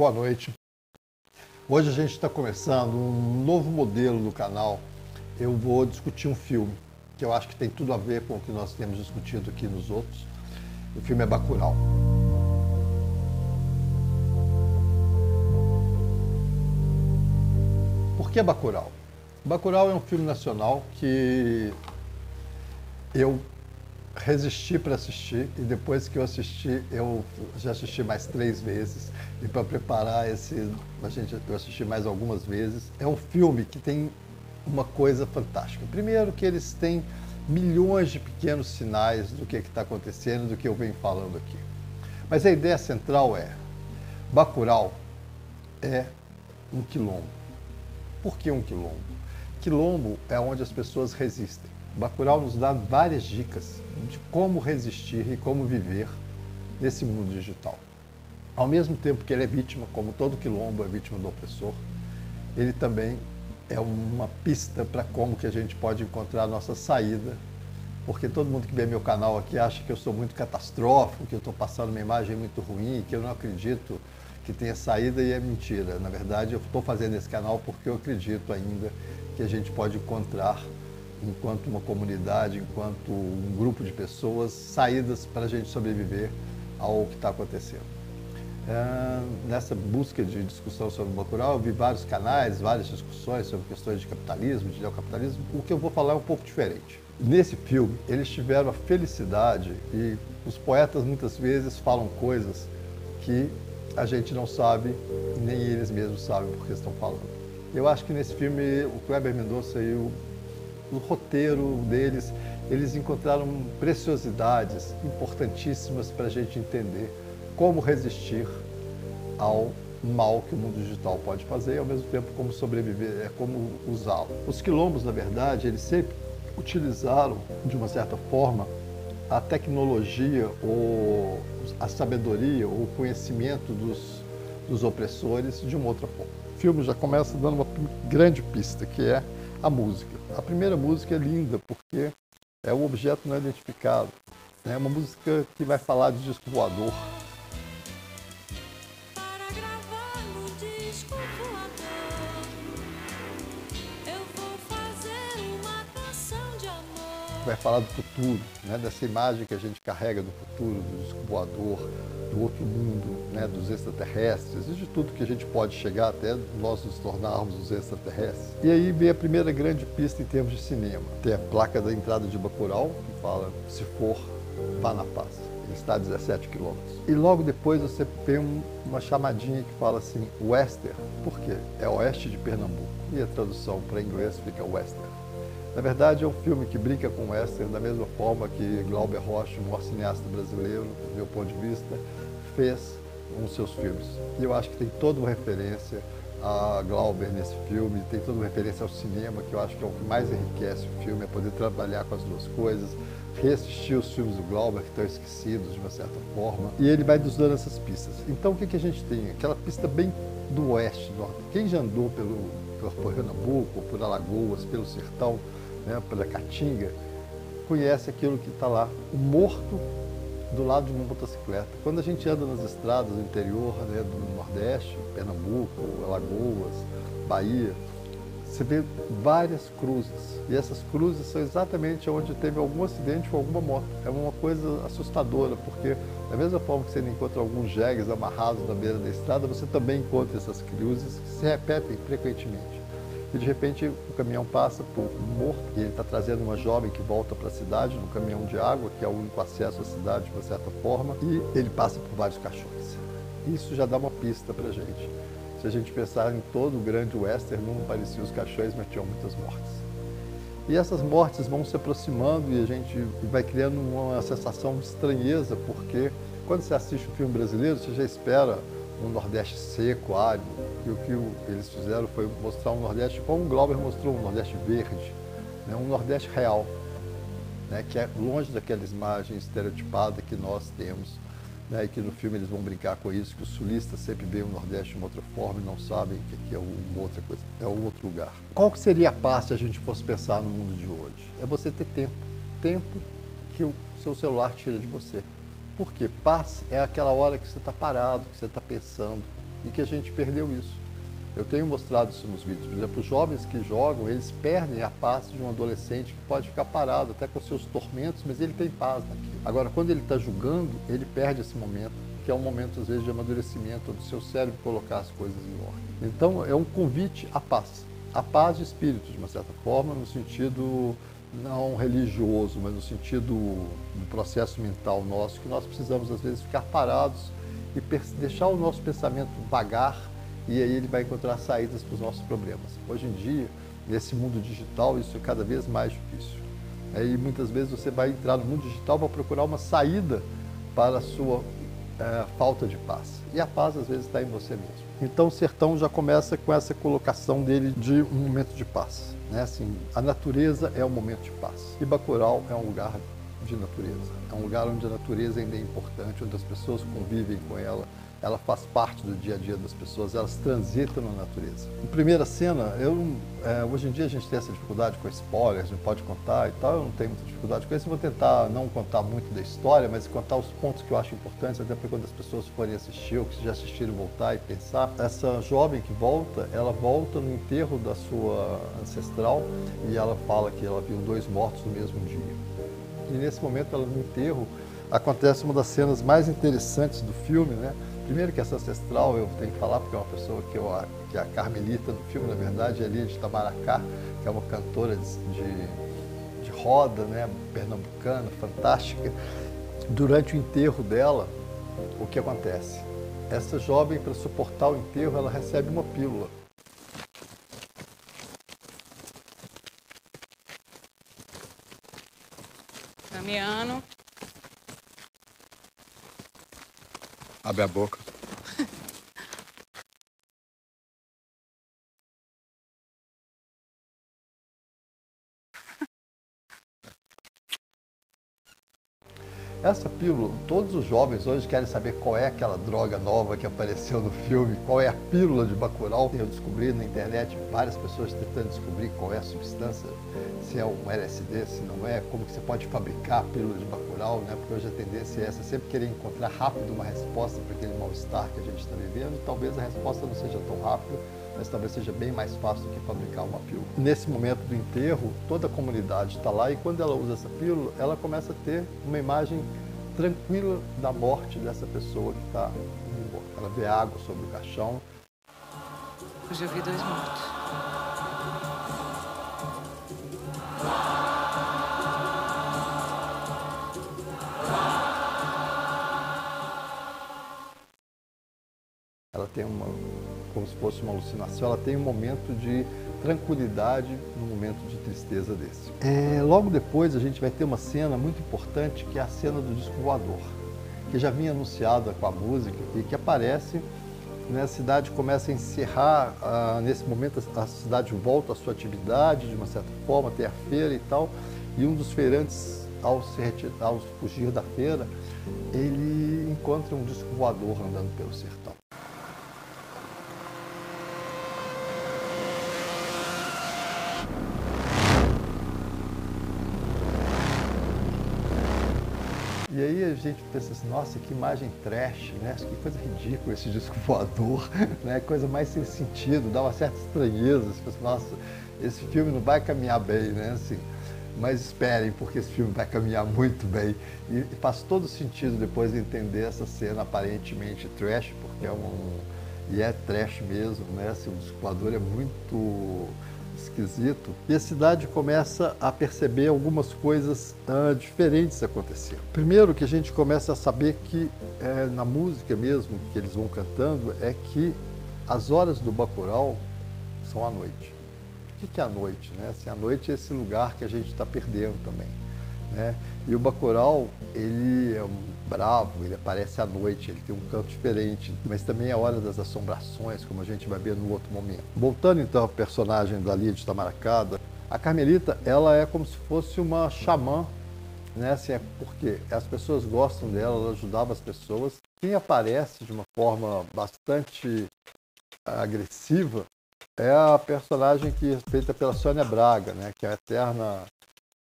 boa noite. Hoje a gente está começando um novo modelo do canal. Eu vou discutir um filme que eu acho que tem tudo a ver com o que nós temos discutido aqui nos outros. O filme é Bacurau. Por que Bacurau? Bacurau é um filme nacional que eu resisti para assistir e depois que eu assisti, eu já assisti mais três vezes e para preparar esse, a gente eu assisti mais algumas vezes. É um filme que tem uma coisa fantástica. Primeiro que eles têm milhões de pequenos sinais do que é está acontecendo, do que eu venho falando aqui. Mas a ideia central é, Bacurau é um quilombo. Por que um quilombo? Quilombo é onde as pessoas resistem. Bacurau nos dá várias dicas de como resistir e como viver nesse mundo digital. Ao mesmo tempo que ele é vítima, como todo quilombo é vítima do opressor, ele também é uma pista para como que a gente pode encontrar a nossa saída, porque todo mundo que vê meu canal aqui acha que eu sou muito catastrófico, que eu estou passando uma imagem muito ruim, que eu não acredito que tenha saída e é mentira. Na verdade, eu estou fazendo esse canal porque eu acredito ainda que a gente pode encontrar enquanto uma comunidade, enquanto um grupo de pessoas, saídas para a gente sobreviver ao que está acontecendo. É, nessa busca de discussão sobre o Bacurau, eu vi vários canais, várias discussões sobre questões de capitalismo, de neocapitalismo. O que eu vou falar é um pouco diferente. Nesse filme, eles tiveram a felicidade e os poetas muitas vezes falam coisas que a gente não sabe, nem eles mesmos sabem porque estão falando. Eu acho que nesse filme o Kleber Mendonça e o no roteiro deles, eles encontraram preciosidades importantíssimas para a gente entender como resistir ao mal que o mundo digital pode fazer e ao mesmo tempo como sobreviver, é como usá-lo. Os quilombos, na verdade, eles sempre utilizaram de uma certa forma a tecnologia ou a sabedoria ou o conhecimento dos, dos opressores de uma outra forma. O filme já começa dando uma grande pista, que é a música. A primeira música é linda porque é o objeto não identificado. É uma música que vai falar de disco voador. Vai falar do futuro, né? dessa imagem que a gente carrega do futuro, do disco voador, do outro mundo, né, dos extraterrestres de tudo que a gente pode chegar até nós nos tornarmos os extraterrestres. E aí vem a primeira grande pista em termos de cinema. Tem a placa da entrada de Bacurau, que fala, se for, vá na paz. Ele está a 17 quilômetros. E logo depois você tem um, uma chamadinha que fala assim, Wester. Por quê? É oeste de Pernambuco. E a tradução para inglês fica Wester. Na verdade, é um filme que brinca com o western da mesma forma que Glauber Rocha, o maior cineasta brasileiro, do meu ponto de vista, fez nos seus filmes. E eu acho que tem toda uma referência a Glauber nesse filme, tem toda uma referência ao cinema, que eu acho que é o que mais enriquece o filme, é poder trabalhar com as duas coisas, reassistir os filmes do Glauber, que estão esquecidos de uma certa forma, e ele vai nos dando essas pistas. Então o que, que a gente tem? Aquela pista bem do oeste, do... quem já andou pelo, por Pernambuco, por Alagoas, pelo Sertão, né, pela Caatinga, conhece aquilo que está lá, o morto do lado de uma motocicleta. Quando a gente anda nas estradas do interior, né, do Nordeste, Pernambuco, Alagoas, Bahia, você vê várias cruzes. E essas cruzes são exatamente onde teve algum acidente ou alguma moto. É uma coisa assustadora, porque da mesma forma que você encontra alguns jegues amarrados na beira da estrada, você também encontra essas cruzes que se repetem frequentemente e de repente o caminhão passa por um morto e ele está trazendo uma jovem que volta para a cidade no caminhão de água, que é o único acesso à cidade de uma certa forma, e ele passa por vários caixões. Isso já dá uma pista para a gente. Se a gente pensar em todo o grande western, não pareciam os caixões, mas tinham muitas mortes. E essas mortes vão se aproximando e a gente vai criando uma sensação de estranheza, porque quando você assiste um filme brasileiro, você já espera um Nordeste seco, árido, e o que eles fizeram foi mostrar um Nordeste como o Glauber mostrou, um Nordeste verde, né, um Nordeste real, né, que é longe daquela imagem estereotipada que nós temos, né, e que no filme eles vão brincar com isso, que os sulistas sempre veem o Nordeste de uma outra forma e não sabem que aqui é uma outra coisa, é um outro lugar. Qual que seria a paz se a gente fosse pensar no mundo de hoje? É você ter tempo, tempo que o seu celular tira de você. Porque paz é aquela hora que você está parado, que você está pensando, e que a gente perdeu isso. Eu tenho mostrado isso nos vídeos. Por exemplo, os jovens que jogam, eles perdem a paz de um adolescente que pode ficar parado até com seus tormentos, mas ele tem paz naquilo. Agora, quando ele está julgando, ele perde esse momento, que é um momento, às vezes, de amadurecimento do seu cérebro colocar as coisas em ordem. Então, é um convite à paz. A paz de espírito, de uma certa forma, no sentido não religioso, mas no sentido do processo mental nosso, que nós precisamos, às vezes, ficar parados e deixar o nosso pensamento vagar e aí ele vai encontrar saídas para os nossos problemas. Hoje em dia, nesse mundo digital, isso é cada vez mais difícil. E muitas vezes você vai entrar no mundo digital para procurar uma saída para a sua é, falta de paz. E a paz às vezes está em você mesmo. Então o sertão já começa com essa colocação dele de um momento de paz. Né? Assim, a natureza é um momento de paz. E Bacurau é um lugar de natureza. É um lugar onde a natureza ainda é importante, onde as pessoas convivem com ela, ela faz parte do dia a dia das pessoas, elas transitam na natureza. Em primeira cena, eu, é, hoje em dia a gente tem essa dificuldade com spoilers, não pode contar e tal, eu não tenho muita dificuldade com isso, eu vou tentar não contar muito da história, mas contar os pontos que eu acho importantes, até para quando as pessoas forem assistir ou que já assistiram voltar e pensar. Essa jovem que volta, ela volta no enterro da sua ancestral e ela fala que ela viu dois mortos no mesmo dia. E nesse momento, ela no enterro, acontece uma das cenas mais interessantes do filme, né? Primeiro que essa ancestral eu tenho que falar, porque é uma pessoa que, eu, que é a Carmelita do filme, na verdade, é ali de Tamaracá, que é uma cantora de, de, de roda, né, pernambucana, fantástica. Durante o enterro dela, o que acontece? Essa jovem, para suportar o enterro, ela recebe uma pílula. Abre a boca. Essa pílula, todos os jovens hoje querem saber qual é aquela droga nova que apareceu no filme, qual é a pílula de Bacurau. Eu descobri na internet várias pessoas tentando descobrir qual é a substância, se é um LSD, se não é, como que você pode fabricar a pílula de Bacurau, né? Porque hoje a tendência é essa, sempre querer encontrar rápido uma resposta para aquele mal-estar que a gente está vivendo. Talvez a resposta não seja tão rápida, mas talvez seja bem mais fácil do que fabricar uma pílula. Nesse momento do enterro, toda a comunidade está lá e quando ela usa essa pílula, ela começa a ter uma imagem tranquila da morte dessa pessoa que está Ela vê água sobre o caixão. Hoje eu vi dois mortos. Ela tem uma como se fosse uma alucinação, ela tem um momento de tranquilidade no momento de tristeza desse. É, logo depois a gente vai ter uma cena muito importante que é a cena do disco voador, que já vinha anunciada com a música e que aparece né, a cidade começa a encerrar, ah, nesse momento a cidade volta à sua atividade de uma certa forma, tem a feira e tal, e um dos feirantes, ao, se retirar, ao fugir da feira, ele encontra um disco voador andando pelo sertão. E aí a gente pensa assim, nossa, que imagem trash, né? Que coisa ridícula esse disco voador, né? Coisa mais sem sentido, dá uma certa estranheza. Você pensa, nossa, esse filme não vai caminhar bem, né? Assim, mas esperem, porque esse filme vai caminhar muito bem. E faz todo sentido depois de entender essa cena aparentemente trash, porque é um... E é trash mesmo, né? Assim, o disco voador é muito esquisito, e a cidade começa a perceber algumas coisas uh, diferentes acontecendo. Primeiro que a gente começa a saber que é, na música mesmo que eles vão cantando é que as horas do Bacurau são à noite. O que é a noite? Né? Assim, a noite é esse lugar que a gente está perdendo também. Né? E o Bacurau, ele é um bravo, ele aparece à noite, ele tem um canto diferente, mas também é hora das assombrações, como a gente vai ver no outro momento. Voltando então ao personagem da Lia de Tamaracada, a Carmelita, ela é como se fosse uma xamã, né? Assim, é porque as pessoas gostam dela, ela ajudava as pessoas. Quem aparece de uma forma bastante agressiva é a personagem que é feita pela Sônia Braga, né? Que é a eterna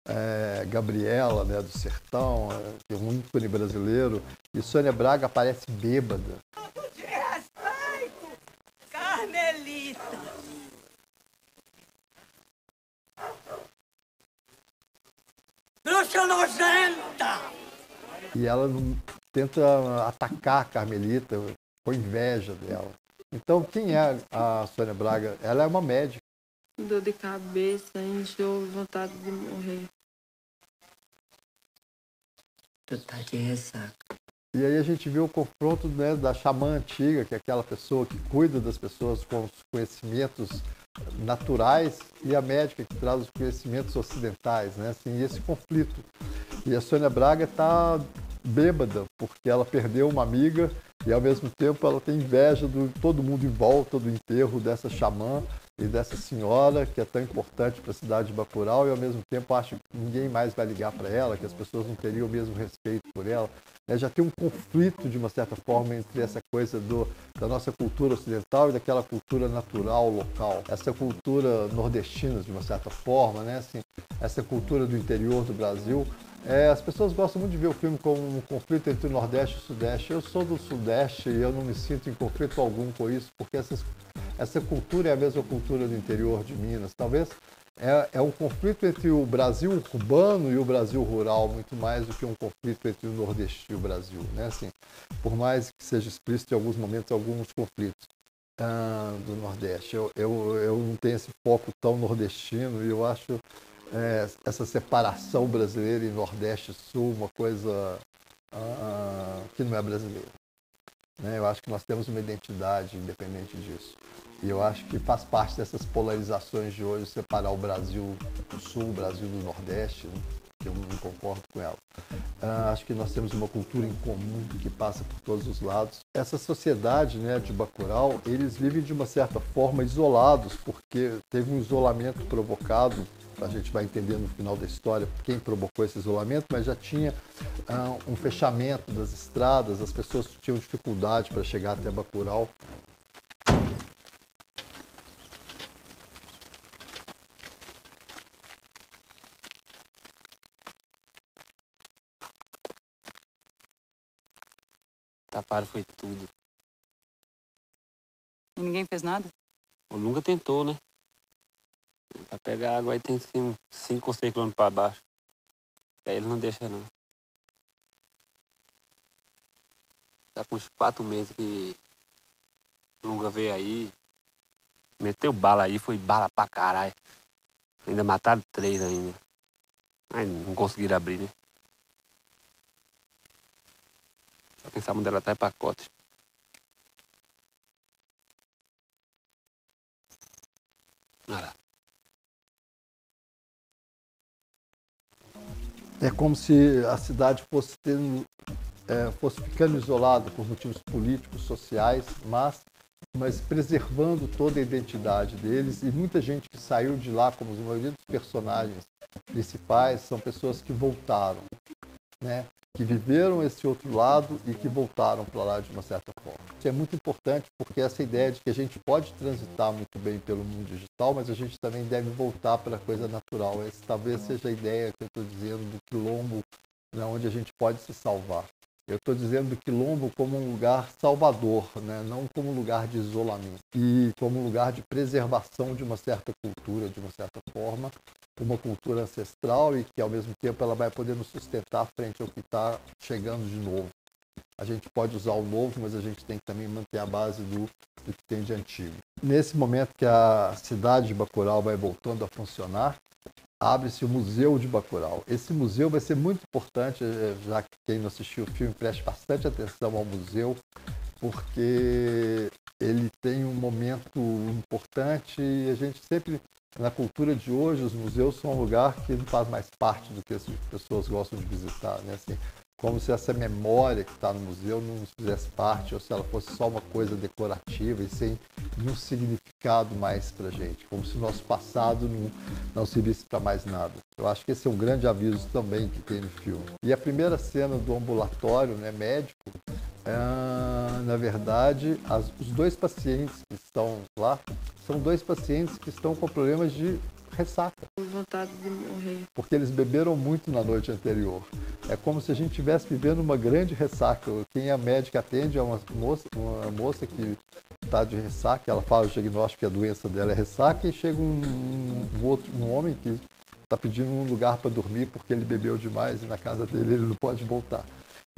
é, Gabriela, né, do Sertão, é, um ícone brasileiro, e Sônia Braga aparece bêbada. Falta de respeito, Carmelita! Bruxa nojenta! E ela tenta atacar a Carmelita com inveja dela. Então, quem é a Sônia Braga? Ela é uma médica. Dor de cabeça, enjoo, vontade de morrer. Tu tá de ressaca. E aí a gente vê o confronto né, da xamã antiga, que é aquela pessoa que cuida das pessoas com os conhecimentos naturais, e a médica que traz os conhecimentos ocidentais, né? Assim, esse conflito. E a Sônia Braga está bêbada, porque ela perdeu uma amiga e ao mesmo tempo ela tem inveja de todo mundo em volta do enterro dessa xamã e dessa senhora que é tão importante para a cidade de Bacurau e ao mesmo tempo acha que ninguém mais vai ligar para ela, que as pessoas não teriam o mesmo respeito por ela. É, já tem um conflito de uma certa forma entre essa coisa do, da nossa cultura ocidental e daquela cultura natural local. Essa cultura nordestina de uma certa forma, né? Assim, essa cultura do interior do Brasil é, as pessoas gostam muito de ver o filme como um conflito entre o Nordeste e o Sudeste. Eu sou do Sudeste e eu não me sinto em conflito algum com isso, porque essas, essa cultura é a mesma cultura do interior de Minas. Talvez é, é um conflito entre o Brasil urbano e o Brasil rural, muito mais do que um conflito entre o Nordeste e o Brasil. Né? Assim, por mais que seja explícito em alguns momentos, alguns conflitos. Ah, do Nordeste. Eu, eu, eu não tenho esse foco tão nordestino e eu acho é, essa separação brasileira em Nordeste e Sul uma coisa ah, que não é brasileira. Né? Eu acho que nós temos uma identidade independente disso. E eu acho que faz parte dessas polarizações de hoje separar o Brasil do Sul, o Brasil do Nordeste, né? eu não concordo com ela. Uh, acho que nós temos uma cultura em comum que passa por todos os lados. Essa sociedade né, de Bacurau, eles vivem de uma certa forma isolados, porque teve um isolamento provocado a gente vai entender no final da história quem provocou esse isolamento, mas já tinha ah, um fechamento das estradas, as pessoas tinham dificuldade para chegar até Bacurau. Taparam foi tudo. E ninguém fez nada? Ou nunca tentou, né? Pra pegar água aí tem 5 ou 6 quilômetros para baixo. Aí ele não deixa não. Tá com uns 4 meses que Lunga veio aí. Meteu bala aí, foi bala pra caralho. Ainda mataram três ainda. Aí não conseguiram abrir, né? Pensava dela tá em pacote. Olha lá. É como se a cidade fosse, tendo, é, fosse ficando isolada por motivos políticos, sociais, mas, mas preservando toda a identidade deles. E muita gente que saiu de lá, como a maioria dos personagens principais, são pessoas que voltaram, né? que viveram esse outro lado e que voltaram para lá de uma certa forma. Isso é muito importante porque essa ideia de que a gente pode transitar muito bem pelo mundo digital, mas a gente também deve voltar para a coisa natural. Essa talvez seja a ideia que eu estou dizendo do quilombo, né, onde a gente pode se salvar. Eu estou dizendo do quilombo como um lugar salvador, né? não como um lugar de isolamento. E como um lugar de preservação de uma certa cultura, de uma certa forma, uma cultura ancestral e que ao mesmo tempo ela vai poder nos sustentar frente ao que está chegando de novo. A gente pode usar o novo, mas a gente tem que também manter a base do, do que tem de antigo. Nesse momento que a cidade de Bacurau vai voltando a funcionar, abre-se o Museu de Bacurau. Esse museu vai ser muito importante, eh, já que quem não assistiu o filme preste bastante atenção ao museu, porque ele tem um momento importante e a gente sempre, na cultura de hoje, os museus são um lugar que não faz mais parte do que as pessoas gostam de visitar, né? Assim, como se essa memória que está no museu não fizesse parte, ou se ela fosse só uma coisa decorativa e sem nenhum significado mais para a gente, como se o nosso passado não, não servisse para mais nada. Eu acho que esse é um grande aviso também que tem no filme. E a primeira cena do ambulatório né, médico, é, na verdade, as, os dois pacientes que estão lá são dois pacientes que estão com problemas de ressaca. Vontade de morrer. Porque eles beberam muito na noite anterior. É como se a gente estivesse vivendo uma grande ressaca. Quem a médica atende é uma moça, uma moça que está de ressaca, ela fala o diagnóstico que a doença dela é ressaca, e chega um, um outro um homem que está pedindo um lugar para dormir porque ele bebeu demais e na casa dele ele não pode voltar.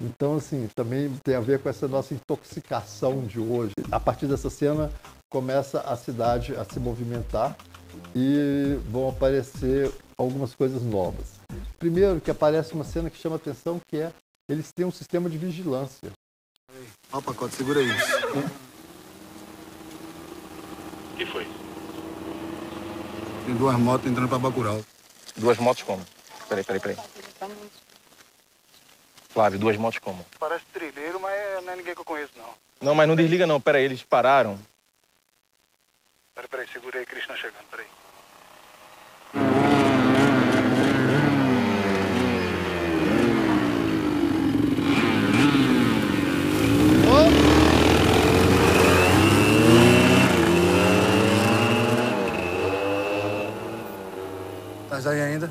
Então, assim, também tem a ver com essa nossa intoxicação de hoje. A partir dessa cena, começa a cidade a se movimentar e vão aparecer algumas coisas novas. Primeiro, que aparece uma cena que chama atenção, que é eles têm um sistema de vigilância. Ó o pacote, segura aí. O que foi? Tem duas motos entrando pra Bacurau. Duas motos como? Peraí, peraí, peraí. Flávio, duas motos como? Parece trilheiro, mas não é ninguém que eu conheço, não. Não, mas não desliga não. Peraí, eles pararam. Peraí, peraí, segura aí, Cristina chegando, peraí. Mas aí ainda?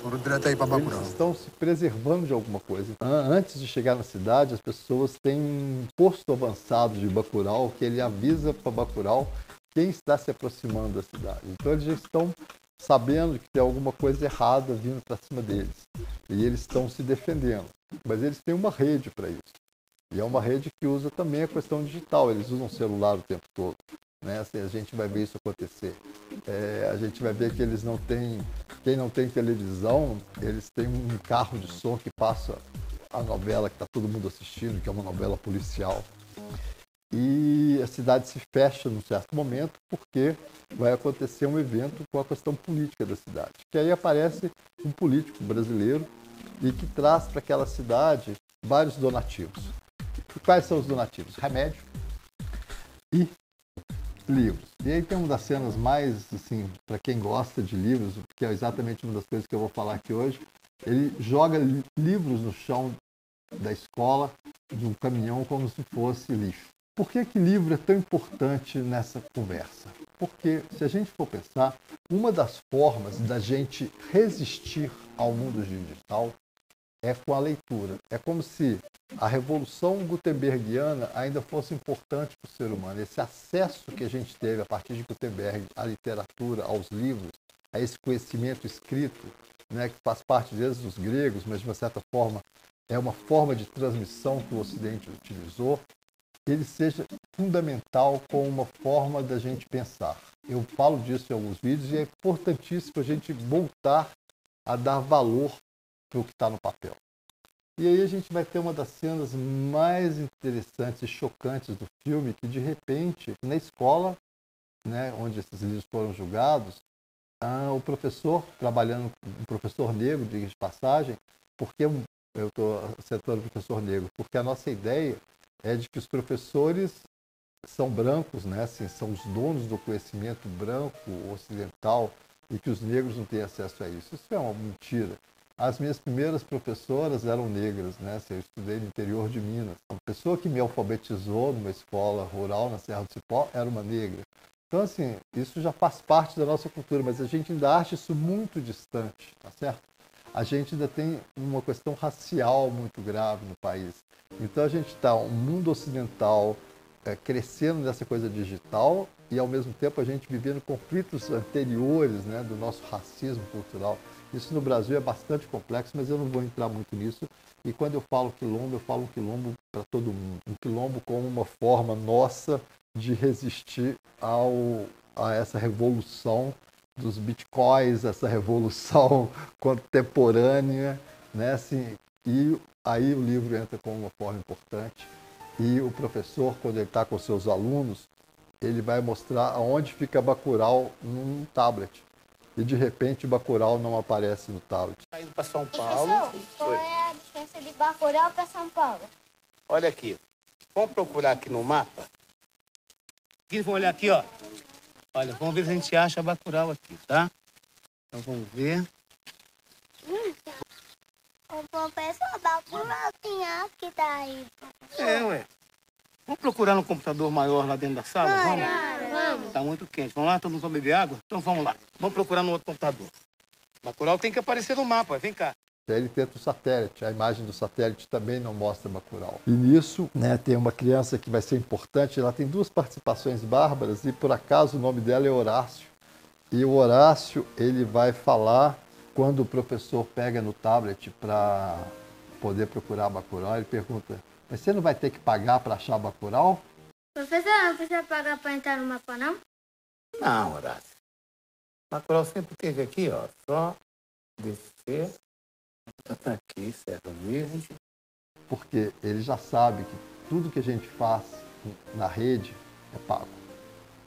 Foram direto aí pra Bacurau. Eles estão se preservando de alguma coisa. An- Antes de chegar na cidade, as pessoas têm um posto avançado de Bacurau que ele avisa para Bacurau quem está se aproximando da cidade. Então eles já estão sabendo que tem alguma coisa errada vindo para cima deles. E eles estão se defendendo. Mas eles têm uma rede para isso. E é uma rede que usa também a questão digital. Eles usam celular o tempo todo. Né? Assim, a gente vai ver isso acontecer. É, a gente vai ver que eles não têm. Quem não tem televisão, eles têm um carro de som que passa a novela que está todo mundo assistindo, que é uma novela policial. E a cidade se fecha num certo momento porque vai acontecer um evento com a questão política da cidade. Que aí aparece um político brasileiro e que traz para aquela cidade vários donativos. E quais são os donativos? Remédio e livros. E aí tem uma das cenas mais, assim, para quem gosta de livros, que é exatamente uma das coisas que eu vou falar aqui hoje, ele joga li- livros no chão da escola de um caminhão como se fosse lixo. Por que, que livro é tão importante nessa conversa? Porque, se a gente for pensar, uma das formas da gente resistir ao mundo digital é com a leitura. É como se a revolução gutenbergiana ainda fosse importante para o ser humano. Esse acesso que a gente teve a partir de Gutenberg à literatura, aos livros, a esse conhecimento escrito, né, que faz parte desde os gregos, mas de uma certa forma é uma forma de transmissão que o Ocidente utilizou, ele seja fundamental como uma forma da gente pensar. Eu falo disso em alguns vídeos e é importantíssimo a gente voltar a dar valor para o que está no papel. E aí a gente vai ter uma das cenas mais interessantes e chocantes do filme, que de repente, na escola, né, onde esses livros foram julgados, ah, o professor, trabalhando, um professor negro, diga de passagem, porque um- eu estou acertando o professor negro, porque a nossa ideia é de que os professores são brancos, né, assim, são os donos do conhecimento branco ocidental e que os negros não têm acesso a isso. Isso é uma mentira. As minhas primeiras professoras eram negras, né? Assim, eu estudei no interior de Minas. A pessoa que me alfabetizou numa escola rural na Serra do Cipó era uma negra. Então, assim, isso já faz parte da nossa cultura, mas a gente ainda acha isso muito distante, tá certo? A gente ainda tem uma questão racial muito grave no país. Então, a gente está um mundo ocidental é, crescendo nessa coisa digital e, ao mesmo tempo, a gente vivendo conflitos anteriores né, do nosso racismo cultural. Isso no Brasil é bastante complexo, mas eu não vou entrar muito nisso. E quando eu falo quilombo, eu falo um quilombo para todo mundo. Um quilombo como uma forma nossa de resistir ao, a essa revolução dos bitcoins, essa revolução contemporânea, né? Assim, e aí o livro entra como uma forma importante. E o professor, quando ele está com seus alunos, ele vai mostrar aonde fica Bacurau num tablet. E de repente Bacurau não aparece no tablet. Tá indo pra São Paulo. Qual é a distância de Bacurau para São Paulo? Olha aqui. Vamos procurar aqui no mapa. Aqui, vamos olhar aqui, ó. Olha, vamos ver se a gente acha Bacurau aqui, tá? Então vamos ver. O professor Bacurau tem que tá aí. É, ué. Vamos procurar no computador maior lá dentro da sala? Vamos? Vamos. Tá muito quente. Vamos lá, todo mundo vai beber água? Então vamos lá. Vamos procurar no outro computador. Bacurau tem que aparecer no mapa. Vem cá. Aí ele tenta o satélite, a imagem do satélite também não mostra Bacurau. E nisso, né, tem uma criança que vai ser importante, ela tem duas participações bárbaras e por acaso o nome dela é Horácio. E o Horácio, ele vai falar quando o professor pega no tablet para poder procurar Bacurau, ele pergunta, mas você não vai ter que pagar para achar Bacurau? Professor, não precisa pagar para entrar no mapa, não? Não, Horácio. Bacurau sempre teve aqui, ó. Só descer. Tá aqui, certo verde. Porque ele já sabe que tudo que a gente faz na rede é pago.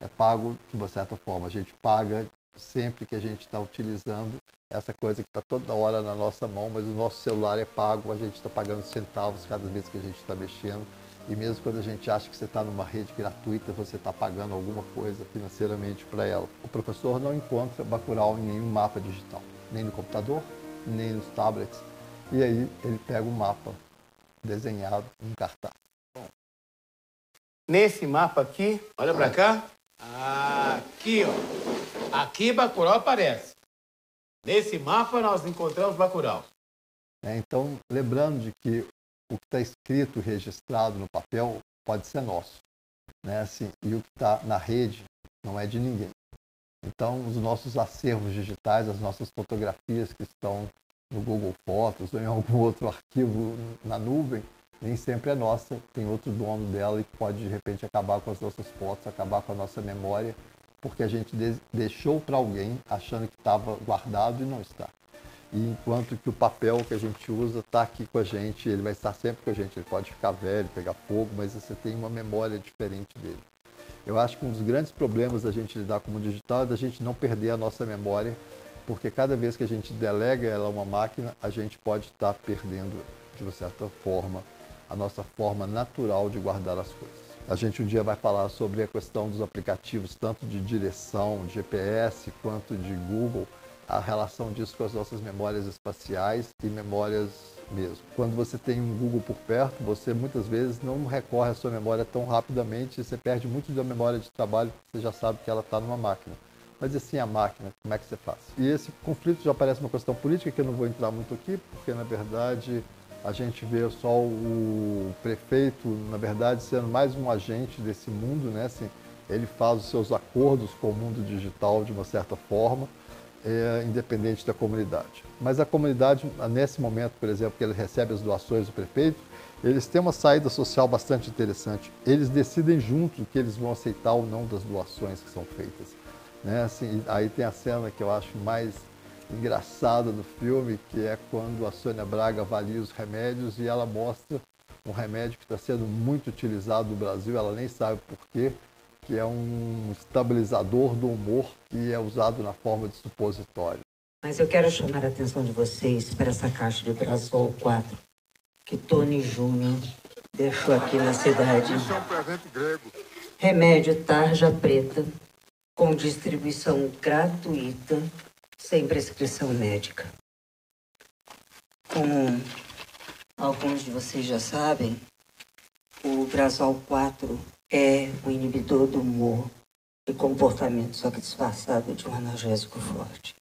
É pago de uma certa forma. A gente paga sempre que a gente está utilizando essa coisa que está toda hora na nossa mão, mas o nosso celular é pago, a gente está pagando centavos cada vez que a gente está mexendo. E mesmo quando a gente acha que você está numa rede gratuita, você está pagando alguma coisa financeiramente para ela. O professor não encontra Bacurau em nenhum mapa digital, nem no computador, nem nos tablets. E aí ele pega o mapa desenhado em cartaz. Nesse mapa aqui, olha para cá. Aqui, ó. Aqui Bacurau aparece. Nesse mapa nós encontramos Bacurau. É, então, lembrando de que o que está escrito, registrado no papel, pode ser nosso. Né? Assim, e o que está na rede não é de ninguém. Então, os nossos acervos digitais, as nossas fotografias que estão no Google Fotos ou em algum outro arquivo na nuvem, nem sempre é nossa, tem outro dono dela e pode de repente acabar com as nossas fotos, acabar com a nossa memória, porque a gente deixou para alguém achando que estava guardado e não está. E enquanto que o papel que a gente usa está aqui com a gente, ele vai estar sempre com a gente. Ele pode ficar velho, pegar fogo, mas você tem uma memória diferente dele. Eu acho que um dos grandes problemas da gente lidar com o digital é da gente não perder a nossa memória, porque cada vez que a gente delega ela a uma máquina, a gente pode estar perdendo, de uma certa forma, a nossa forma natural de guardar as coisas. A gente um dia vai falar sobre a questão dos aplicativos, tanto de direção, GPS, quanto de Google, a relação disso com as nossas memórias espaciais e memórias mesmo. Quando você tem um Google por perto, você muitas vezes não recorre à sua memória tão rapidamente você perde muito da memória de trabalho, você já sabe que ela está numa máquina. Mas assim, a máquina, como é que você faz? E esse conflito já parece uma questão política, que eu não vou entrar muito aqui, porque na verdade a gente vê só o prefeito, na verdade, sendo mais um agente desse mundo, né? Assim, ele faz os seus acordos com o mundo digital de uma certa forma, é, independente da comunidade. Mas a comunidade, nesse momento, por exemplo, que ele recebe as doações do prefeito, eles têm uma saída social bastante interessante. Eles decidem juntos que eles vão aceitar ou não das doações que são feitas. Né? Assim, aí tem a cena que eu acho mais engraçada do filme, que é quando a Sônia Braga avalia os remédios e ela mostra um remédio que está sendo muito utilizado no Brasil, ela nem sabe por quê, que é um estabilizador do humor que é usado na forma de supositório. Mas eu quero chamar a atenção de vocês para essa caixa de Brasol 4 que Tony Júnior deixou aqui na cidade. Isso é um presente grego. Remédio tarja preta, com distribuição gratuita sem prescrição médica. Como alguns de vocês já sabem, o Brasol 4 é o inibidor do humor e comportamento, só que disfarçado de um analgésico forte.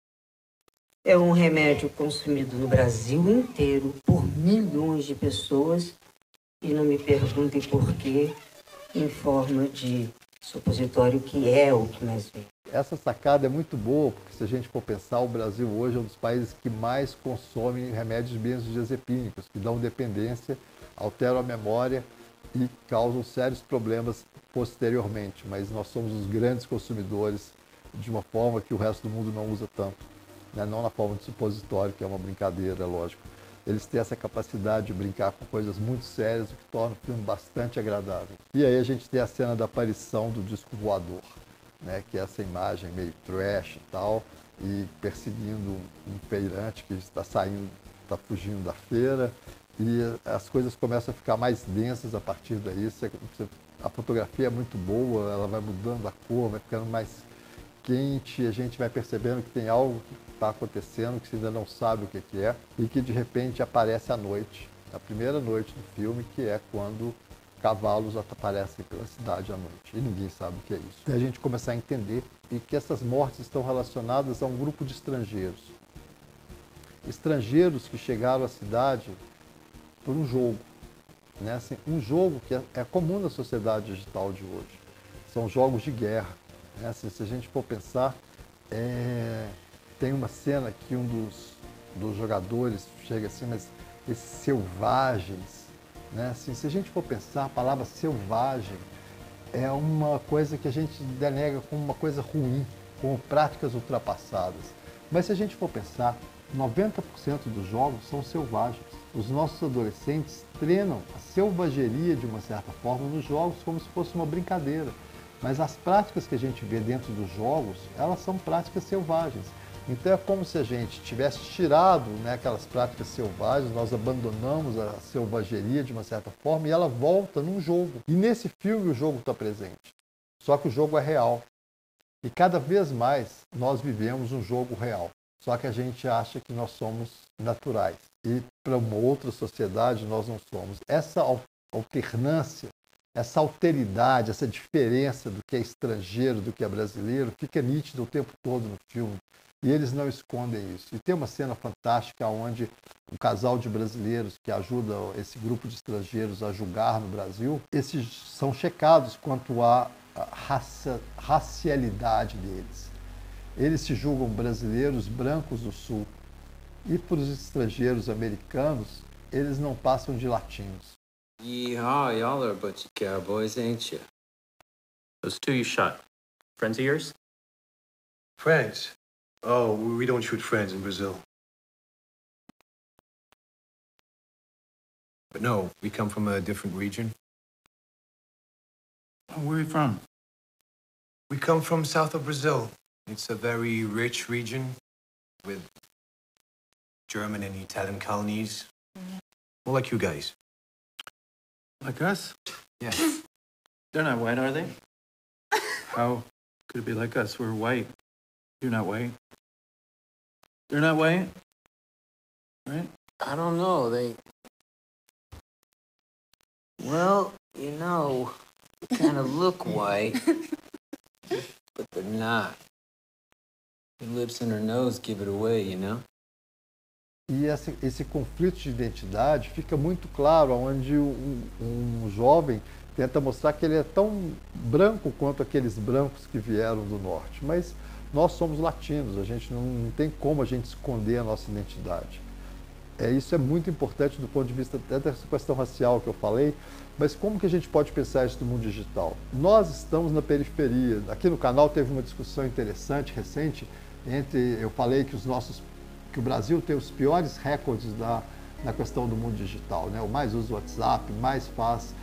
É um remédio consumido no Brasil inteiro por milhões de pessoas e não me perguntem por quê, em forma de supositório, que é o que mais vem. Essa sacada é muito boa, porque se a gente for pensar, o Brasil hoje é um dos países que mais consome remédios benzodiazepínicos, que dão dependência, alteram a memória e causam sérios problemas posteriormente. Mas nós somos os grandes consumidores de uma forma que o resto do mundo não usa tanto. Né? Não na forma de supositório, que é uma brincadeira, lógico. Eles têm essa capacidade de brincar com coisas muito sérias, o que torna o filme bastante agradável. E aí a gente tem a cena da aparição do disco voador né, que é essa imagem meio trash e tal, e perseguindo um feirante que está saindo, está fugindo da feira, e as coisas começam a ficar mais densas a partir daí. A fotografia é muito boa, ela vai mudando a cor, vai ficando mais quente, a gente vai percebendo que tem algo que está acontecendo, que você ainda não sabe o que é, e que de repente aparece à noite, a primeira noite do filme, que é quando cavalos aparecem pela cidade à noite e ninguém sabe o que é isso. E a gente começar a entender e que essas mortes estão relacionadas a um grupo de estrangeiros. Estrangeiros que chegaram à cidade por um jogo. Né? Assim, um jogo que é, é comum na sociedade digital de hoje. São jogos de guerra. Né? Assim, se a gente for pensar, é... tem uma cena que um dos, dos jogadores chega assim, mas esses selvagens, né? Assim, se a gente for pensar, a palavra selvagem é uma coisa que a gente denega como uma coisa ruim, como práticas ultrapassadas. Mas se a gente for pensar, 90% dos jogos são selvagens. Os nossos adolescentes treinam a selvageria de uma certa forma nos jogos como se fosse uma brincadeira. Mas as práticas que a gente vê dentro dos jogos, elas são práticas selvagens. Então é como se a gente tivesse tirado né, aquelas práticas selvagens, nós abandonamos a selvageria de uma certa forma e ela volta num jogo. E nesse filme o jogo está presente. Só que o jogo é real. E cada vez mais nós vivemos um jogo real. Só que a gente acha que nós somos naturais. E para uma outra sociedade nós não somos. Essa alternância essa alteridade, essa diferença do que é estrangeiro, do que é brasileiro, fica nítida o tempo todo no filme. E eles não escondem isso. E tem uma cena fantástica onde um casal de brasileiros que ajuda esse grupo de estrangeiros a julgar no Brasil, esses são checados quanto à raça, racialidade deles. Eles se julgam brasileiros brancos do Sul. E para os estrangeiros americanos, eles não passam de latinos. Yeehaw, y'all are a bunch of cowboys, ain't you? Those two you shot, friends of yours? Friends? Oh, we don't shoot friends in Brazil. But no, we come from a different region. Oh, where are you from? We come from south of Brazil. It's a very rich region with German and Italian colonies. Mm-hmm. More like you guys. Like us? Yeah. They're not white, are they? How could it be like us? We're white. You're not white. They're not white? Right? I don't know. They. Well, you know, they kind of look white, but they're not. Your lips and her nose give it away, you know? E esse, esse conflito de identidade fica muito claro, onde um, um jovem tenta mostrar que ele é tão branco quanto aqueles brancos que vieram do norte. Mas nós somos latinos, a gente não, não tem como a gente esconder a nossa identidade. É, isso é muito importante do ponto de vista até dessa questão racial que eu falei, mas como que a gente pode pensar isso no mundo digital? Nós estamos na periferia. Aqui no canal teve uma discussão interessante, recente, entre, eu falei que os nossos que o Brasil tem os piores recordes da, na questão do mundo digital. Né? O mais usa o WhatsApp, mais faz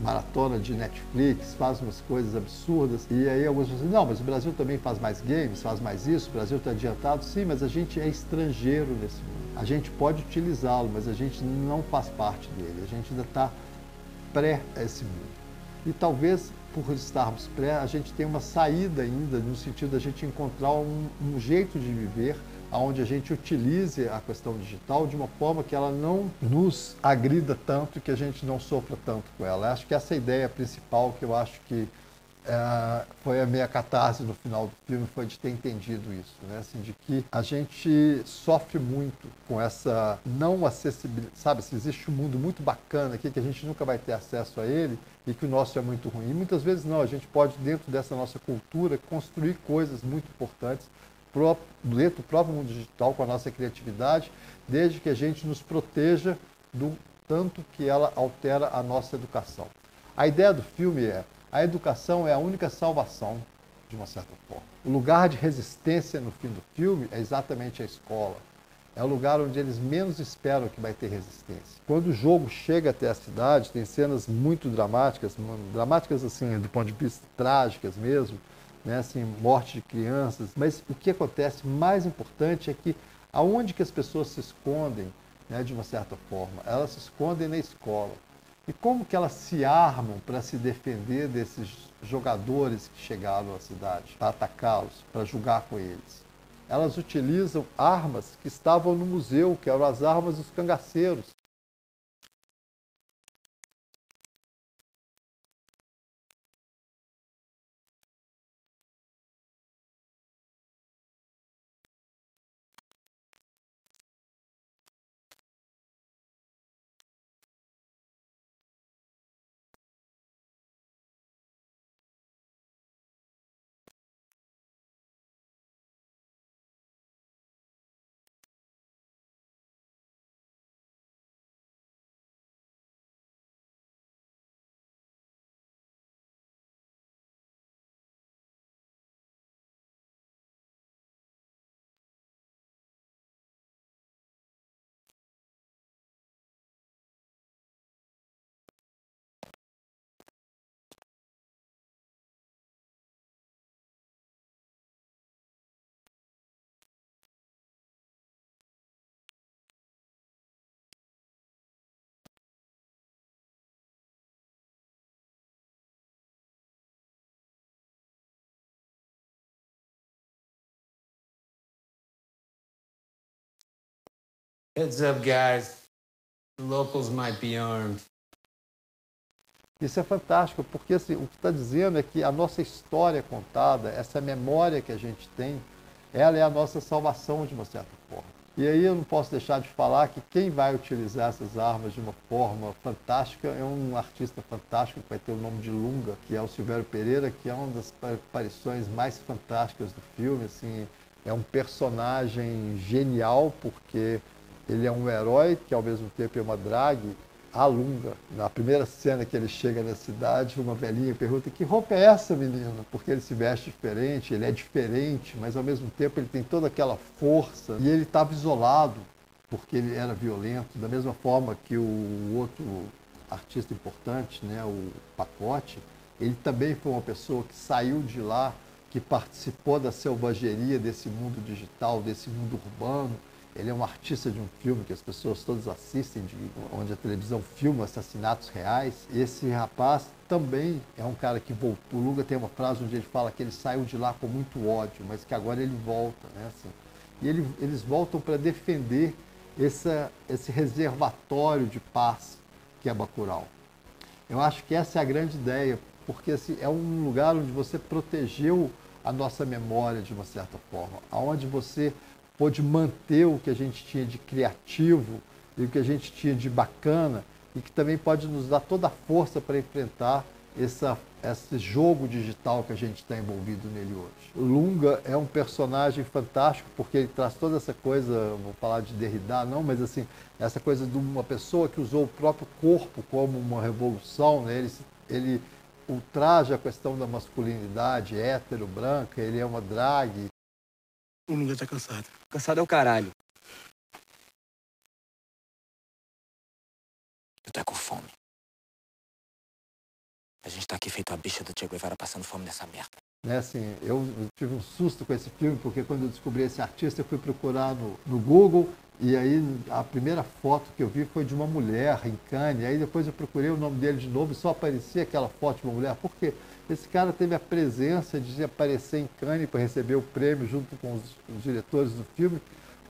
maratona de Netflix, faz umas coisas absurdas. E aí alguns dizem, não, mas o Brasil também faz mais games, faz mais isso, o Brasil está adiantado. Sim, mas a gente é estrangeiro nesse mundo. A gente pode utilizá-lo, mas a gente não faz parte dele. A gente ainda está pré esse mundo. E talvez por estarmos pré, a gente tenha uma saída ainda, no sentido da gente encontrar um, um jeito de viver onde a gente utilize a questão digital de uma forma que ela não nos agrida tanto e que a gente não sofra tanto com ela. Acho que essa é ideia principal que eu acho que é, foi a minha catarse no final do filme, foi de ter entendido isso, né? Assim, de que a gente sofre muito com essa não acessibilidade, sabe? Se existe um mundo muito bacana aqui que a gente nunca vai ter acesso a ele e que o nosso é muito ruim. E muitas vezes não, a gente pode, dentro dessa nossa cultura, construir coisas muito importantes dentro do próprio mundo digital com a nossa criatividade, desde que a gente nos proteja do tanto que ela altera a nossa educação. A ideia do filme é a educação é a única salvação, de uma certa forma. O lugar de resistência no fim do filme é exatamente a escola. É o lugar onde eles menos esperam que vai ter resistência. Quando o jogo chega até a cidade, tem cenas muito dramáticas, dramáticas assim, do ponto de vista trágicas mesmo, né, assim, morte de crianças. Mas o que acontece mais importante é que aonde que as pessoas se escondem, né, de uma certa forma, elas se escondem na escola. E como que elas se armam para se defender desses jogadores que chegaram à cidade, para atacá-los, para julgar com eles? Elas utilizam armas que estavam no museu, que eram as armas dos cangaceiros. Heads up, guys. The locals might be armed. Isso é fantástico, porque assim, o que está dizendo é que a nossa história contada, essa memória que a gente tem, ela é a nossa salvação de uma certa forma. E aí eu não posso deixar de falar que quem vai utilizar essas armas de uma forma fantástica é um artista fantástico que vai ter o nome de Lunga, que é o Silvério Pereira, que é uma das aparições mais fantásticas do filme. Assim, é um personagem genial porque ele é um herói que ao mesmo tempo é uma drag Alunga. Na primeira cena que ele chega na cidade, uma velhinha pergunta: Que roupa é essa, menina? Porque ele se veste diferente, ele é diferente, mas ao mesmo tempo ele tem toda aquela força e ele estava isolado porque ele era violento, da mesma forma que o outro artista importante, né, o Pacote, ele também foi uma pessoa que saiu de lá, que participou da selvageria desse mundo digital, desse mundo urbano, ele é um artista de um filme que as pessoas todas assistem, de, onde a televisão filma assassinatos reais. Esse rapaz também é um cara que voltou. O Luga tem uma frase onde ele fala que ele saiu de lá com muito ódio, mas que agora ele volta. Né? Assim, e ele, eles voltam para defender essa, esse reservatório de paz que é Bacurau. Eu acho que essa é a grande ideia, porque assim, é um lugar onde você protegeu a nossa memória de uma certa forma, aonde você pôde manter o que a gente tinha de criativo e o que a gente tinha de bacana e que também pode nos dar toda a força para enfrentar essa, esse jogo digital que a gente está envolvido nele hoje. Lunga é um personagem fantástico porque ele traz toda essa coisa, vou falar de Derrida não, mas assim, essa coisa de uma pessoa que usou o próprio corpo como uma revolução, né? ele, ele ultraja a questão da masculinidade hétero, branca, ele é uma drag, o Lunga tá cansado. Cansado é o caralho. Eu tô com fome. A gente tá aqui feito a bicha do Che Guevara passando fome nessa merda. Né, assim, eu tive um susto com esse filme, porque quando eu descobri esse artista, eu fui procurar no, no Google, e aí a primeira foto que eu vi foi de uma mulher em Cannes, aí depois eu procurei o nome dele de novo e só aparecia aquela foto de uma mulher. Por quê? Esse cara teve a presença de aparecer em Cannes para receber o prêmio junto com os, diretores do filme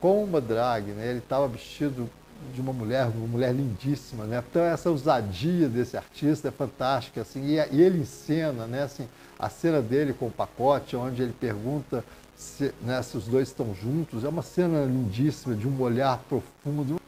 com uma drag, né? Ele estava vestido de uma mulher, uma mulher lindíssima, né? Então essa ousadia desse artista é fantástica, assim, e, e ele encena, né? Assim, a cena dele com o pacote, onde ele pergunta se, né, se os dois estão juntos, é uma cena lindíssima, de um olhar profundo,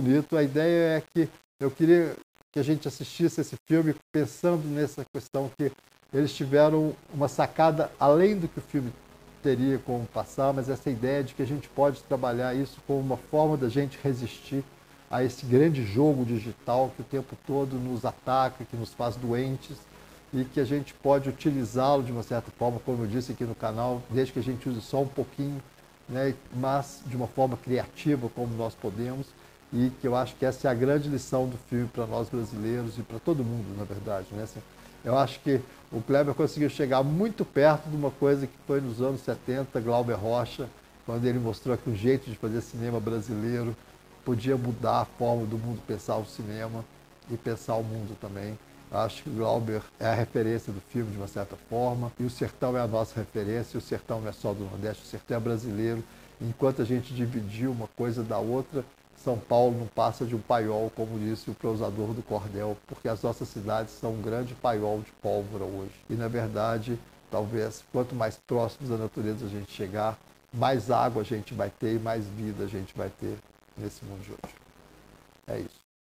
bonito. A ideia é que eu queria que a gente assistisse esse filme pensando nessa questão que eles tiveram uma sacada além do que o filme teria como passar, mas essa ideia de que a gente pode trabalhar isso como uma forma da gente resistir a esse grande jogo digital que o tempo todo nos ataca, que nos faz doentes e que a gente pode utilizá-lo de uma certa forma, como eu disse aqui no canal, desde que a gente use só um pouquinho, né, mas de uma forma criativa como nós podemos e que eu acho que essa é a grande lição do filme para nós brasileiros e para todo mundo, na verdade, né? Assim, eu acho que o Kleber conseguiu chegar muito perto de uma coisa que foi nos anos 70, Glauber Rocha, quando ele mostrou que o jeito de fazer cinema brasileiro podia mudar a forma do mundo pensar o cinema e pensar o mundo também. Acho que o Glauber é a referência do filme de uma certa forma, e o Sertão é a nossa referência, o Sertão não é só do Nordeste, o Sertão é brasileiro. Enquanto a gente dividiu uma coisa da outra, são Paulo não passa de um paiol, como disse o prosador do cordel, porque as nossas cidades são um grande paiol de pólvora hoje. E, na verdade, talvez, quanto mais próximos da natureza a gente chegar, mais água a gente vai ter e mais vida a gente vai ter nesse mundo de hoje. É isso.